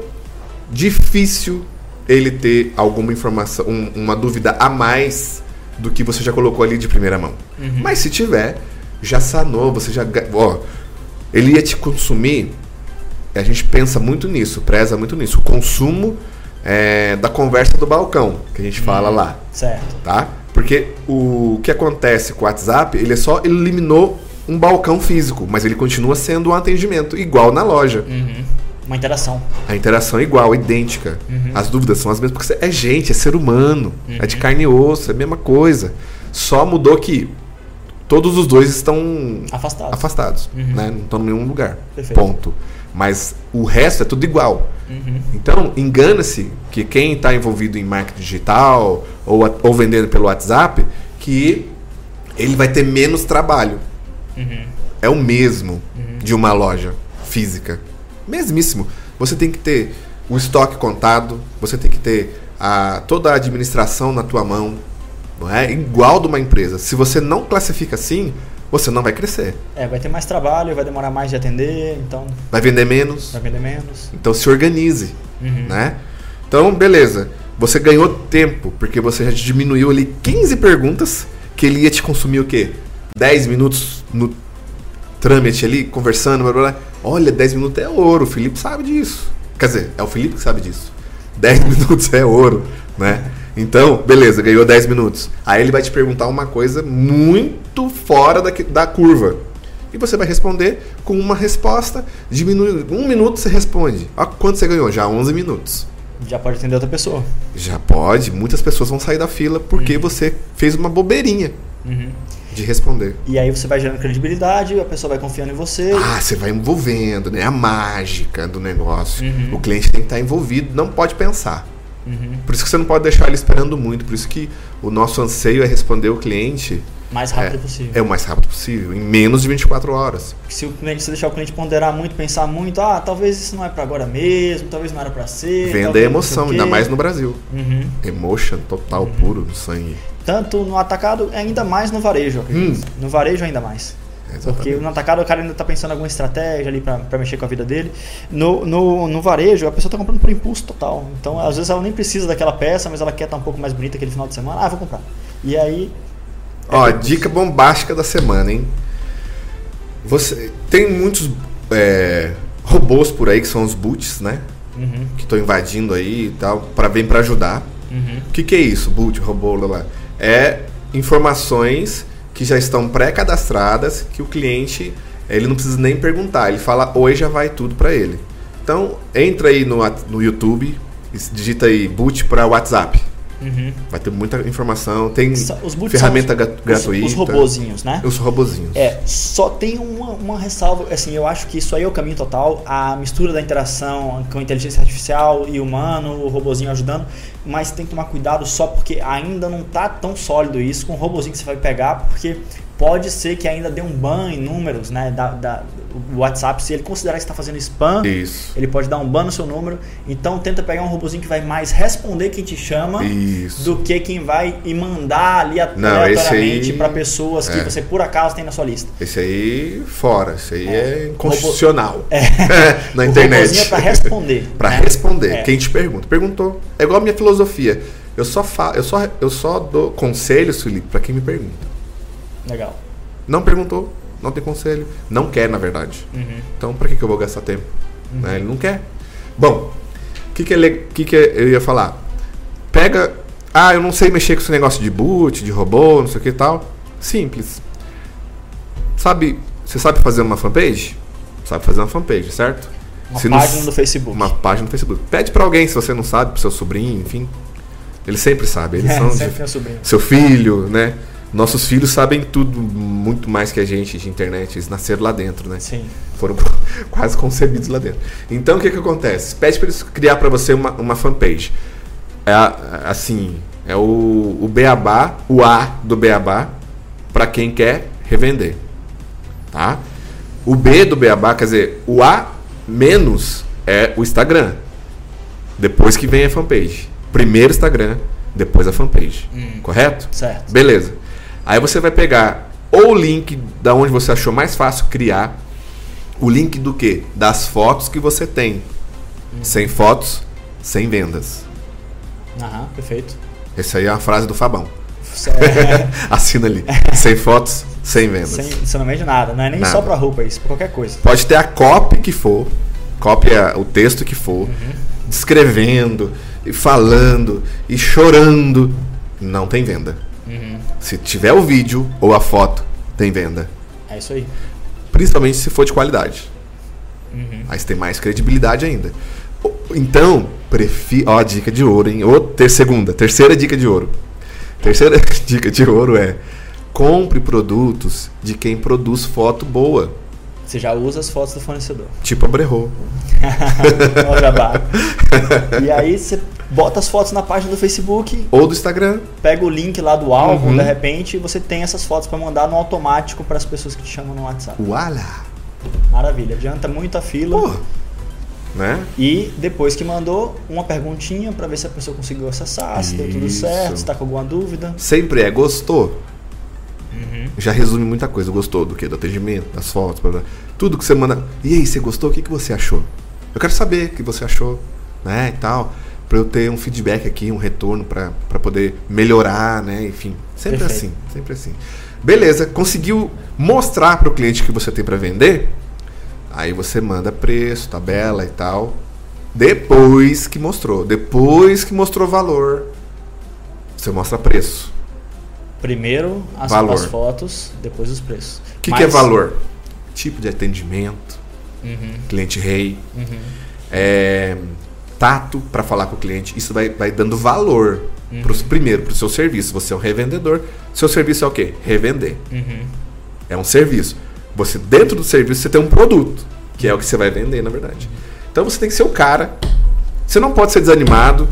S2: difícil ele ter alguma informação, um- uma dúvida a mais do que você já colocou ali de primeira mão.
S1: Uhum.
S2: Mas se tiver, já sanou, você já. Ó, ele ia te consumir. A gente pensa muito nisso, preza muito nisso. O consumo é, da conversa do balcão, que a gente fala lá
S1: Certo.
S2: tá? Porque o que acontece com o WhatsApp, ele só eliminou um balcão físico, mas ele continua sendo um atendimento igual na loja.
S1: Uhum. Uma interação.
S2: A interação é igual, idêntica.
S1: Uhum.
S2: As dúvidas são as mesmas, porque é gente, é ser humano, é de carne e osso, é a mesma coisa. Só mudou que todos os dois estão
S1: Afastado.
S2: afastados,
S1: Uhum.
S2: né? não estão em nenhum lugar.
S1: Perfeito.
S2: Ponto. Mas o resto é tudo igual.
S1: Uhum.
S2: Então, engana-se que quem está envolvido em marketing digital ou, ou vendendo pelo WhatsApp, que ele vai ter menos trabalho.
S1: Uhum.
S2: É o mesmo de uma loja física. Mesmíssimo. Você tem que ter o estoque contado, você tem que ter a, toda a administração na tua mão. Não é? Igual de uma empresa. Se você não classifica assim, você não vai crescer.
S1: É, vai ter mais trabalho, vai demorar mais de atender, então
S2: Vai vender menos.
S1: vai vender menos.
S2: Então se organize.
S1: Uhum.
S2: né? Então, beleza. Você ganhou tempo, porque você já diminuiu ali 15 perguntas, que ele ia te consumir o quê? 10 minutos no trâmite ali, conversando, blá, blá, blá. Olha, 10 minutos é ouro, o Felipe sabe disso. Quer dizer, é o Felipe que sabe disso. 10 minutos é ouro, né? Então, beleza, ganhou 10 minutos. Aí ele vai te perguntar uma coisa muito fora da, da curva. E você vai responder com uma resposta, diminui um minuto você responde. Ó, quanto você ganhou? Já 11 minutos.
S1: Já pode atender outra pessoa.
S2: Já pode, muitas pessoas vão sair da fila porque você fez uma bobeirinha
S1: Uhum.
S2: de responder.
S1: E aí você vai gerando credibilidade, a pessoa vai confiando em você.
S2: Ah, você vai envolvendo, né? A mágica do negócio.
S1: Uhum.
S2: O cliente tem que estar envolvido, não pode pensar.
S1: Uhum.
S2: Por isso que você não pode deixar ele esperando muito. Por isso que o nosso anseio é responder o cliente
S1: Mais rápido
S2: é,
S1: possível.
S2: é o mais rápido possível, em menos de 24 horas.
S1: Se o cliente se deixar o cliente ponderar muito, pensar muito, ah, talvez isso não é pra agora mesmo, talvez não era pra ser.
S2: Venda é emoção, ainda mais no Brasil.
S1: Uhum.
S2: Emotion total, puro, no sangue.
S1: Tanto no atacado, ainda mais no varejo, acredito. No varejo, ainda mais. Porque.
S2: Exatamente.
S1: no atacado o cara ainda tá pensando em alguma estratégia ali pra, pra mexer com a vida dele. No, no, no varejo, a pessoa tá comprando por impulso total. Então, às vezes, ela nem precisa daquela peça, mas ela quer estar um pouco mais bonita aquele final de semana. Ah, vou comprar. E aí. é
S2: Ó, dica bombástica da semana, hein? Você tem muitos é, robôs por aí que são os boots, né?
S1: Uhum,
S2: Que estão invadindo aí e tal, para vir para ajudar.
S1: uhum.
S2: O que, que é isso, boot, robô, lá, lá? É informações que já estão pré-cadastradas que o cliente ele não precisa nem perguntar, ele fala oi já vai tudo para ele. Então entra aí no, no YouTube, digita aí boot para WhatsApp,
S1: Uhum.
S2: vai ter muita informação, tem
S1: Os
S2: ferramenta
S1: os,
S2: gratuita,
S1: Os robozinhos, né?
S2: os robozinhos.
S1: É, só tem uma, uma ressalva, assim, eu acho que isso aí é o caminho total, a mistura da interação com inteligência artificial e humano, o robozinho ajudando, mas tem que tomar cuidado só porque ainda não tá tão sólido isso com o robozinho que você vai pegar, porque pode ser que ainda dê um ban em números, né, da, da- o WhatsApp, se ele considerar que está fazendo spam,
S2: Isso.
S1: ele pode dar um ban no seu número, então tenta pegar um robozinho que vai mais responder quem te chama,
S2: Isso.
S1: do que quem vai e mandar ali aleatoriamente para pessoas que
S2: é.
S1: você por acaso tem na sua lista.
S2: Esse aí fora, esse aí é,
S1: É.
S2: inconstitucional.
S1: É.
S2: Na internet.
S1: é pra responder.
S2: Pra
S1: né?
S2: responder.
S1: É.
S2: Quem te pergunta. Perguntou. É igual a minha filosofia. Eu só, fa eu só, eu só dou conselhos, Felipe, pra quem me pergunta.
S1: Legal.
S2: Não perguntou, não tem conselho. Não quer, na verdade.
S1: Uhum.
S2: Então, pra que, que eu vou gastar tempo? Né? Ele não quer. Bom, o que, que, ele- que, que eu ia falar? Pega. Ah, eu não sei mexer com esse negócio de boot, de robô, não sei o que e tal. Simples. Sabe, você sabe fazer uma fanpage? Sabe fazer uma fanpage, certo?
S1: Uma
S2: Se não-
S1: página do Facebook.
S2: Uma página no Facebook. Pede pra alguém se você não sabe, pro seu sobrinho, enfim. Ele sempre sabe. Eles
S1: É,
S2: são de-
S1: sempre um sobrinho.
S2: seu filho, né? Nossos filhos sabem tudo muito mais que a gente de internet. Eles nasceram lá dentro, né?
S1: Sim.
S2: Foram quase concebidos lá dentro. Então o que que acontece? Pede para eles criar para você uma, uma fanpage. É assim, é o, o beabá, o A do beabá para quem quer revender, tá? O B do beabá, quer dizer, o A menos é o Instagram. Depois que vem a fanpage. Primeiro Instagram, depois a fanpage.
S1: Hum.
S2: Correto?
S1: Certo.
S2: Beleza. Aí você vai pegar ou o link da onde você achou mais fácil criar, o link do que? Das fotos que você tem. Sem fotos, sem vendas.
S1: Aham, perfeito.
S2: Essa aí é uma frase do Fabão.
S1: É,
S2: Assina ali. sem fotos, sem vendas.
S1: sem, você não vende nada. Não é nem
S2: Nada.
S1: só pra roupa isso, pra qualquer coisa.
S2: Pode ter a copy que for, cópia o texto que for, descrevendo, e falando, e chorando. Não tem venda. Se tiver o vídeo ou a foto, tem venda.
S1: É isso aí.
S2: Principalmente se for de qualidade.
S1: Uhum.
S2: Aí você tem mais credibilidade ainda. Então, prefiro. Ó, dica de ouro, hein? Ou ter segunda, terceira dica de ouro. Terceira dica de ouro é: compre produtos de quem produz foto boa.
S1: Você já usa as fotos do fornecedor.
S2: Tipo a Brerro.
S1: e aí você bota as fotos na página do Facebook.
S2: Ou do Instagram.
S1: Pega o link lá do álbum, uhum. de repente, e você tem essas fotos para mandar no automático para as pessoas que te chamam no WhatsApp.
S2: Uala!
S1: Maravilha, adianta muito a fila.
S2: Pô. Né?
S1: E depois que mandou, uma perguntinha para ver se a pessoa conseguiu acessar, se Isso. deu tudo certo, se tá com alguma dúvida.
S2: Sempre é, gostou? Já resume muita coisa. Gostou do que? Do atendimento, das fotos, blá, blá. tudo que você manda. E aí, você gostou? O que, que você achou? Eu quero saber o que você achou, né? E tal. Pra eu ter um feedback aqui, um retorno para poder melhorar, né? Enfim, sempre Perfeito. assim, sempre assim. Beleza, conseguiu mostrar para o cliente que você tem para vender? Aí você manda preço, tabela e tal. Depois que mostrou, depois que mostrou valor, você mostra preço.
S1: Primeiro as, as fotos, depois os preços.
S2: O que, Mas... que, é valor? Tipo de atendimento, uhum. cliente rei, uhum. é, tato para falar com o cliente. Isso vai, vai dando valor. Uhum. Pros, primeiro, para o seu serviço. Você é um revendedor. Seu serviço é o quê? Revender. Uhum. É um serviço. Você, dentro do serviço, você tem um produto, que é o que você vai vender, na verdade. Então você tem que ser o cara. Você não pode ser desanimado,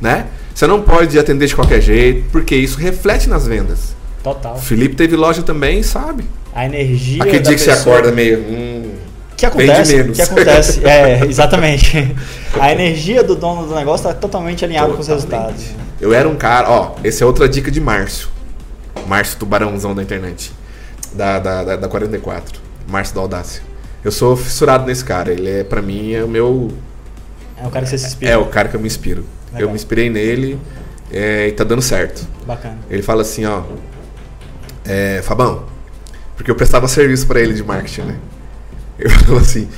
S2: né? Você não pode atender de qualquer jeito, porque isso reflete nas vendas.
S1: Total.
S2: Felipe teve loja também, sabe?
S1: A energia.
S2: Aquele dia que pessoa... você acorda meio. Hum,
S1: que acontece? que acontece? É, exatamente. A energia do dono do negócio está totalmente alinhada com os resultados.
S2: Eu era um cara, ó, essa é outra dica de Márcio. Márcio Tubarãozão da internet. Da, da, da, da 44. Márcio da Audácia. Eu sou fissurado nesse cara. Ele é, pra mim, é o meu.
S1: É o cara que você se inspira.
S2: É o cara que eu me inspiro. Legal. Eu me inspirei nele é, e tá dando certo.
S1: Bacana.
S2: Ele fala assim, ó. É, Fabão, porque eu prestava serviço para ele de marketing, né? Ele falou assim,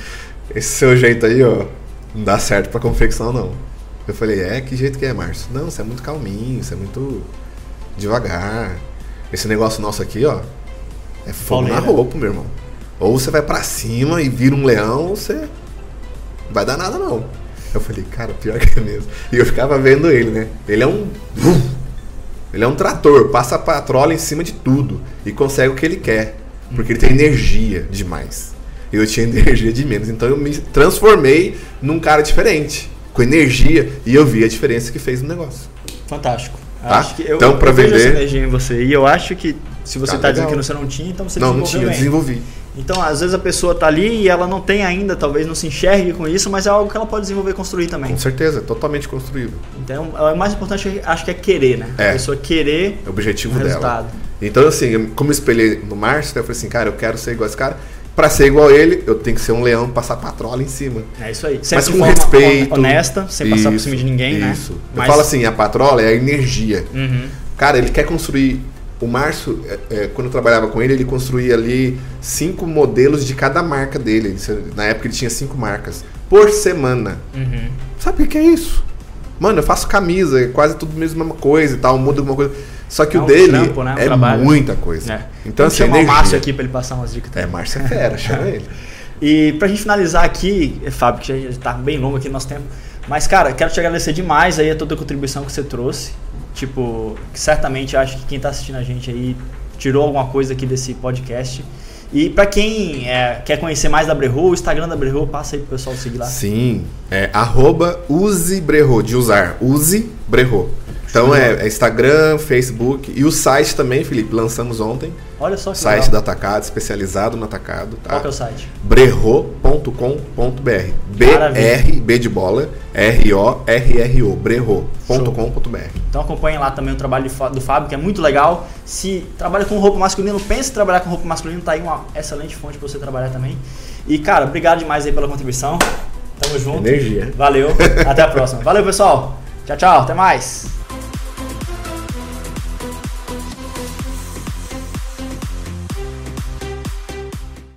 S2: esse seu jeito aí, ó, não dá certo para confecção não. Eu falei, é, que jeito que é, Márcio? Não, você é muito calminho, você é muito devagar. Esse negócio nosso aqui, ó, é fogo na roupa, meu irmão. Ou você vai para cima e vira um leão, ou você não vai dar nada não. Eu falei, cara, pior que é mesmo. E eu ficava vendo ele, né? Ele é um. Ele é um trator, passa a patrola em cima de tudo e consegue o que ele quer. Porque ele tem energia demais. Eu tinha energia de menos. Então eu me transformei num cara diferente, com energia, e eu vi a diferença que fez no negócio.
S1: Fantástico.
S2: Tá? Acho que eu, então, para vender. Vejo essa
S1: energia em você. E eu acho que se você está tá dizendo que você não tinha, então você
S2: não, desenvolveu. Não, não tinha, eu desenvolvi.
S1: Então, às vezes a pessoa está ali e ela não tem ainda, talvez não se enxergue com isso, mas é algo que ela pode desenvolver e construir também.
S2: Com certeza, é totalmente construível.
S1: Então, o mais importante acho que é querer, né?
S2: É.
S1: A pessoa querer
S2: é o objetivo dela. Resultado. Então, assim, como eu espelhei no Márcio, eu falei assim, cara, eu quero ser igual esse cara. Para ser igual a ele, eu tenho que ser um leão, passar patrola em cima.
S1: É isso aí.
S2: Sempre Mas com respeito.
S1: Honesta, sem isso, passar por cima de ninguém,
S2: isso.
S1: né?
S2: Isso. Eu Mas... falo assim, a patrola é a energia. Uhum. Cara, ele quer construir o Márcio, é, é, quando eu trabalhava com ele, ele construía ali cinco modelos de cada marca dele. Na época ele tinha cinco marcas. Por semana. Uhum. Sabe o que é isso? Mano, eu faço camisa, é quase tudo a mesma coisa e tal, muda alguma coisa. Só que é o dele trampo, né? um é trabalho. muita coisa. É. Então,
S1: assim, chamar o Márcio aqui para ele passar umas dicas.
S2: Também. É, Márcio é fera, chama ele.
S1: E pra gente finalizar aqui, Fábio, que já está bem longo aqui no nosso tempo, mas, cara, quero te agradecer demais aí a toda a contribuição que você trouxe. Tipo, certamente acho que quem está assistindo a gente aí tirou alguma coisa aqui desse podcast. E para quem é, quer conhecer mais da Brerro, o Instagram da Brerro, passa aí pro pessoal seguir lá.
S2: Sim, é arroba use Brerro, de usar, use. Então é, é, Instagram, Facebook e o site também, Felipe, lançamos ontem.
S1: Olha só que
S2: Site legal. do Atacado, especializado no atacado. Tá?
S1: Qual que é o site?
S2: brerro.com.br B-R, B de bola, R-O-R-R-O, brerro.com.br
S1: Então acompanhem lá também o trabalho do Fábio, que é muito legal. Se trabalha com roupa masculina, pense em trabalhar com roupa masculina, tá aí uma excelente fonte para você trabalhar também. E cara, obrigado demais aí pela contribuição. Tamo junto.
S2: Energia.
S1: Valeu. Até a próxima. Valeu, pessoal. Tchau, tchau. Até mais.